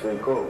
thing cool.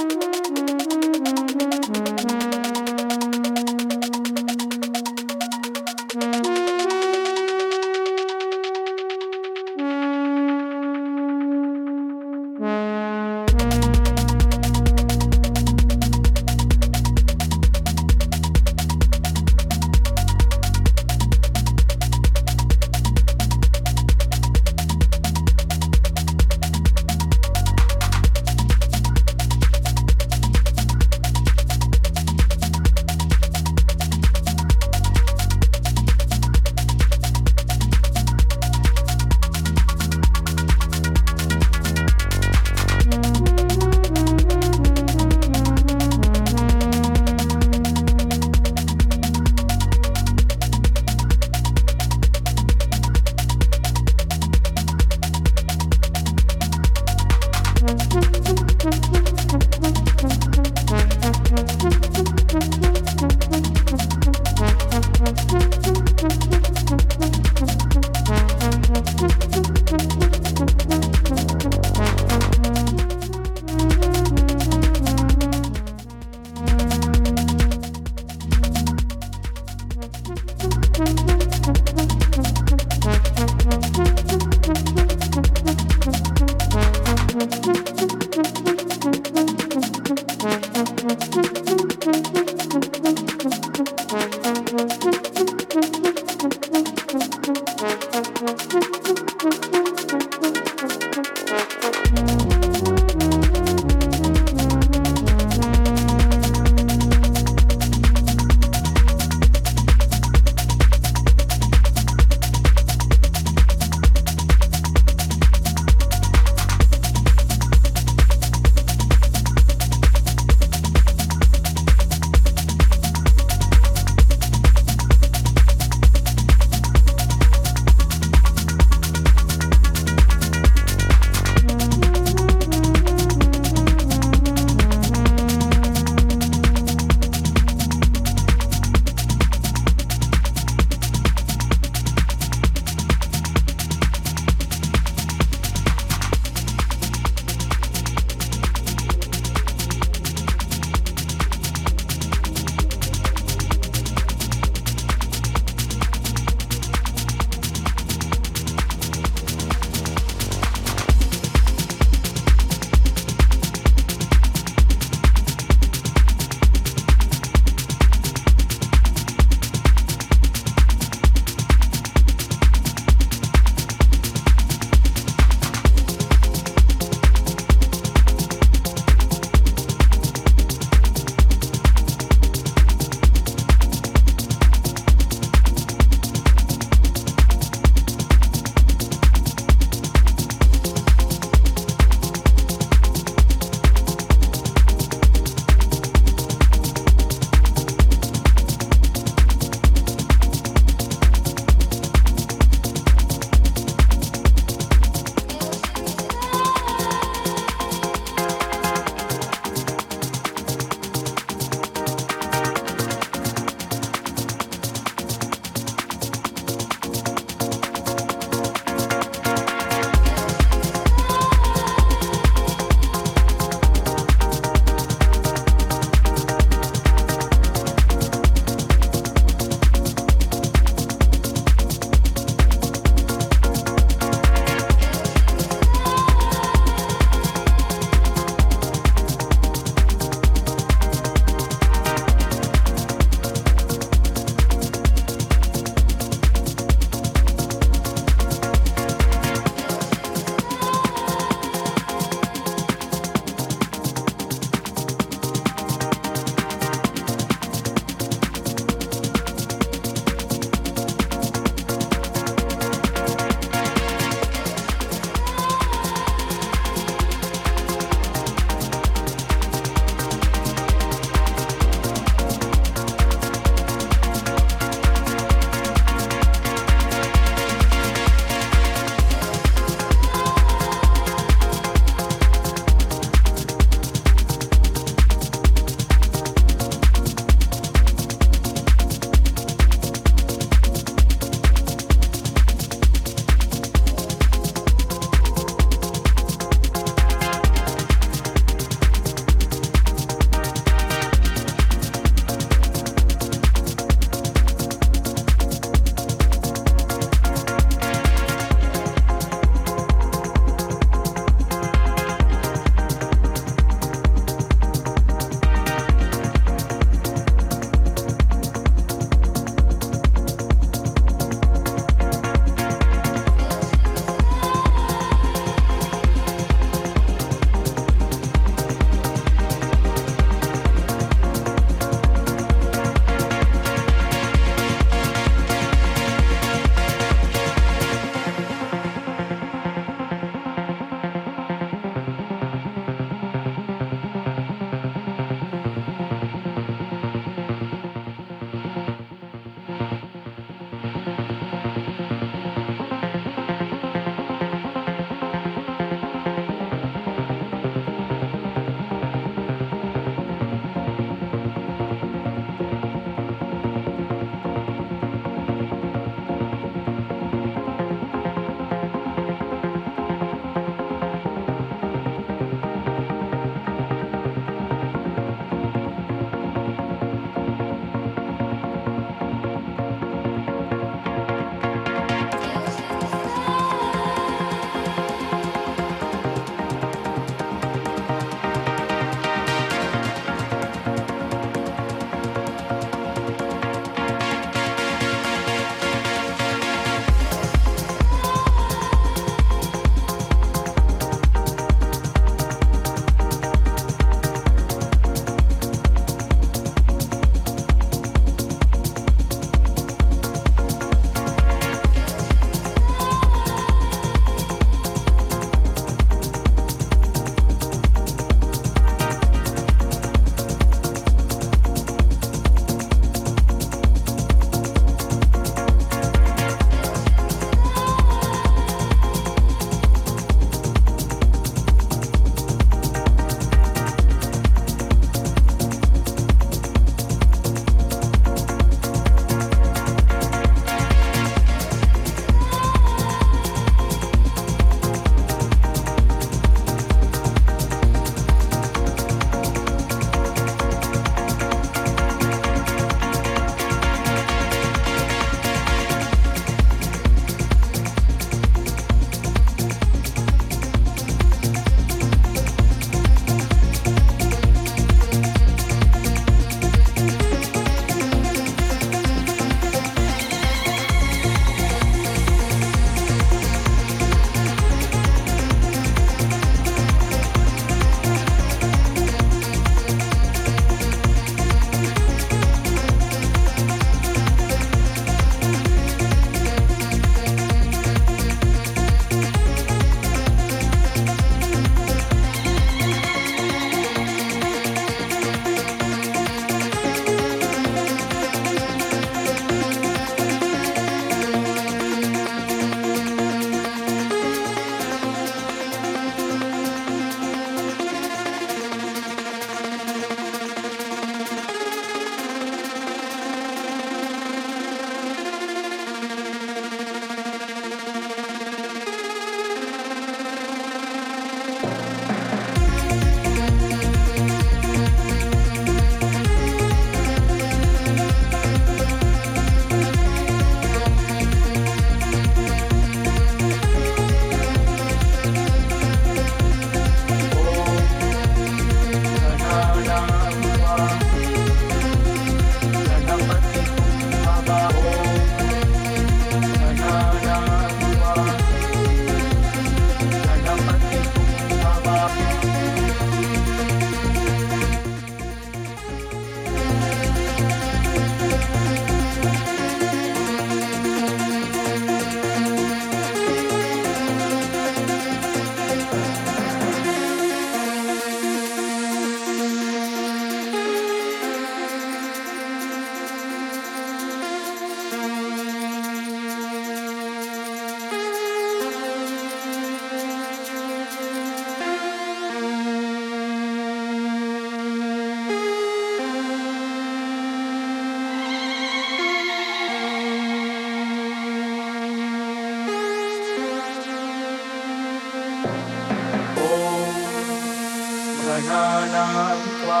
गणानां त्वा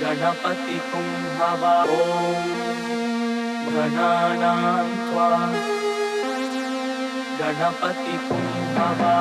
गणपतिं हवा ॐ गणानां त्वा गणपतिं हवा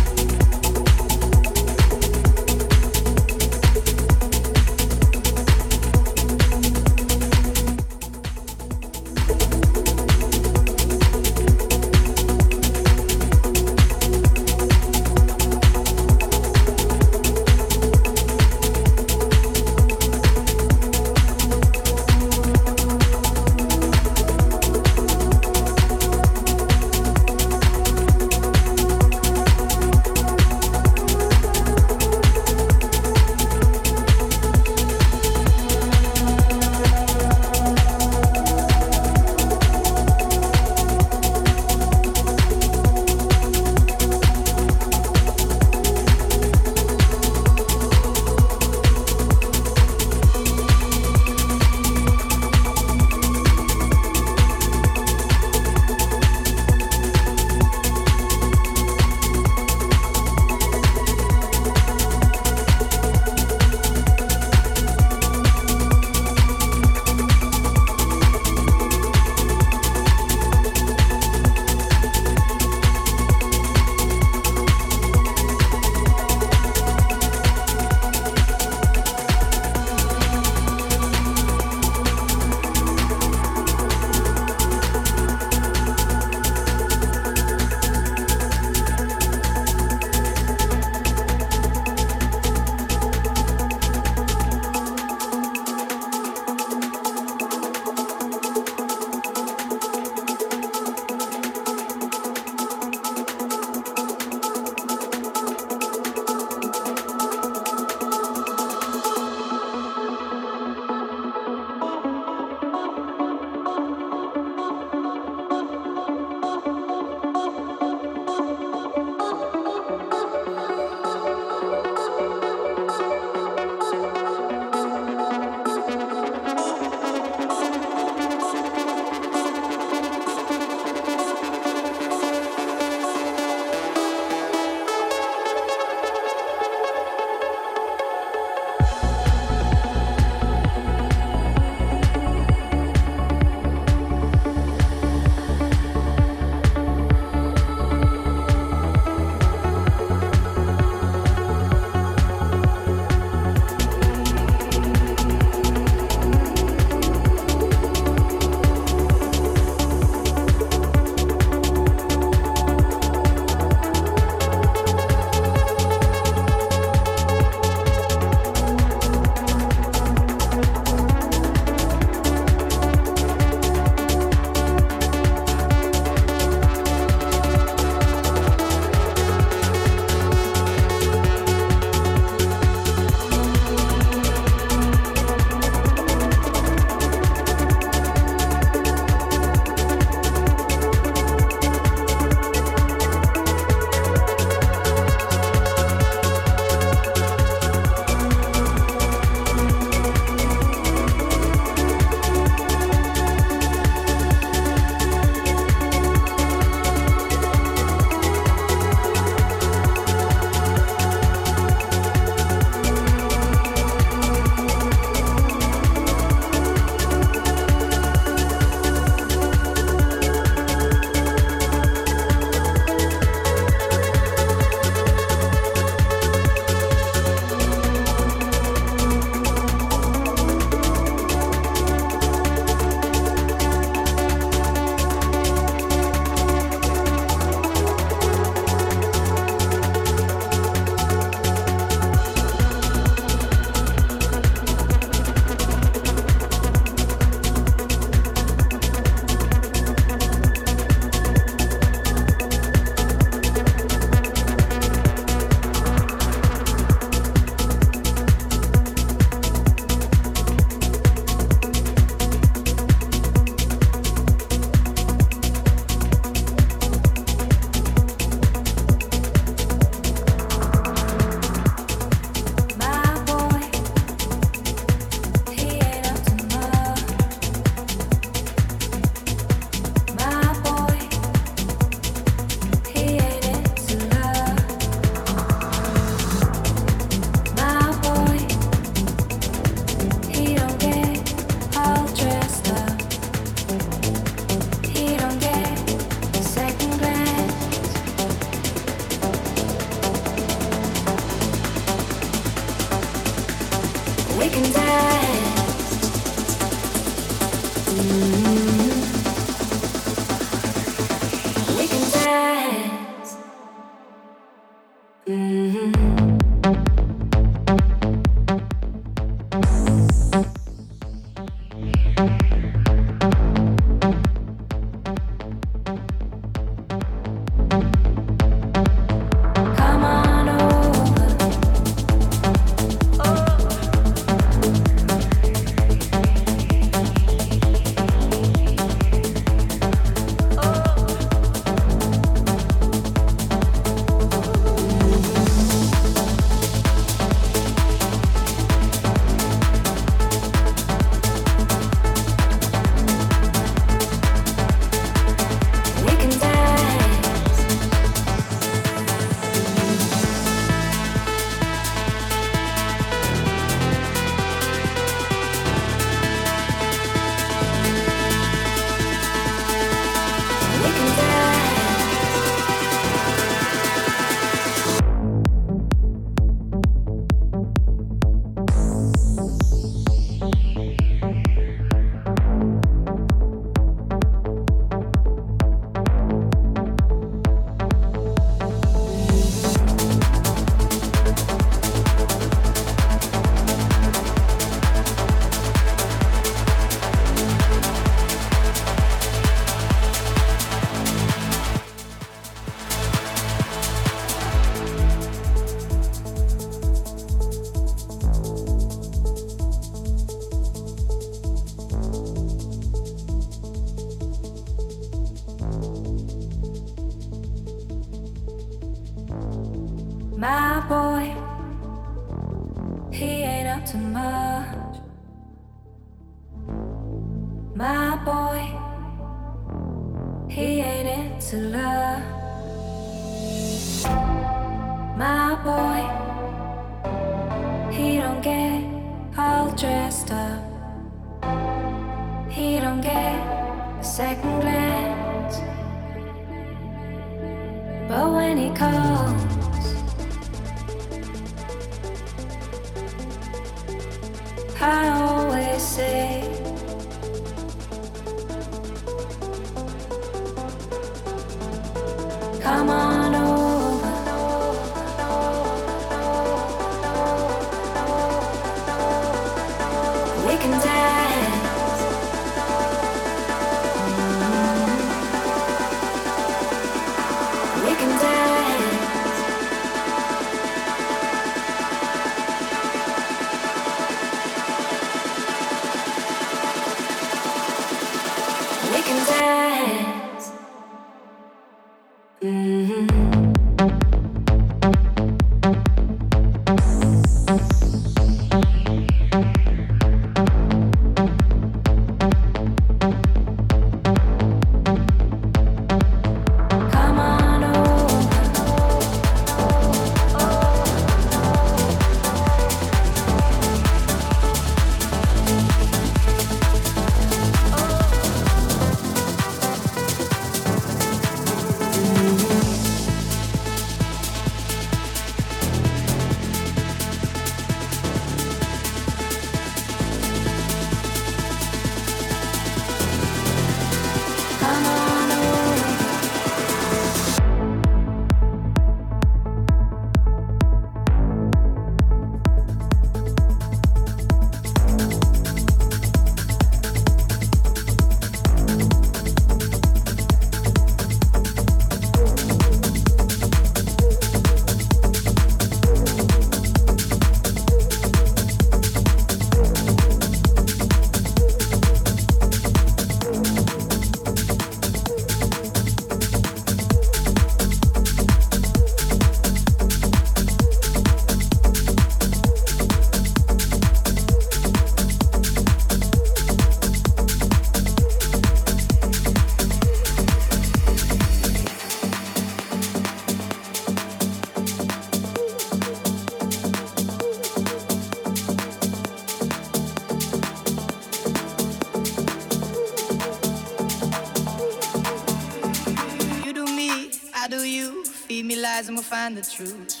the truth.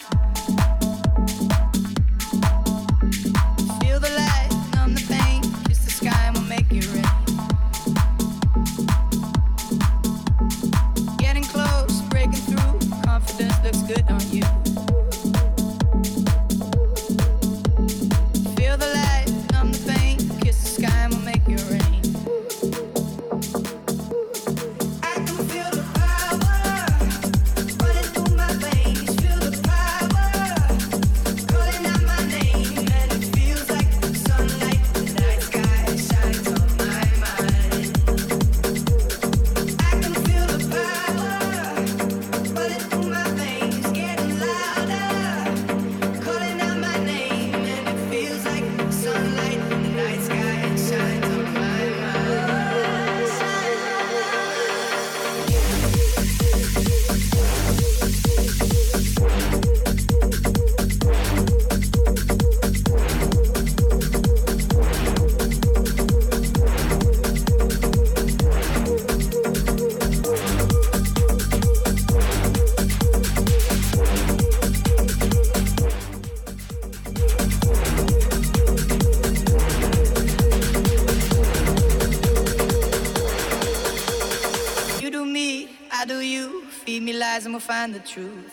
The truth.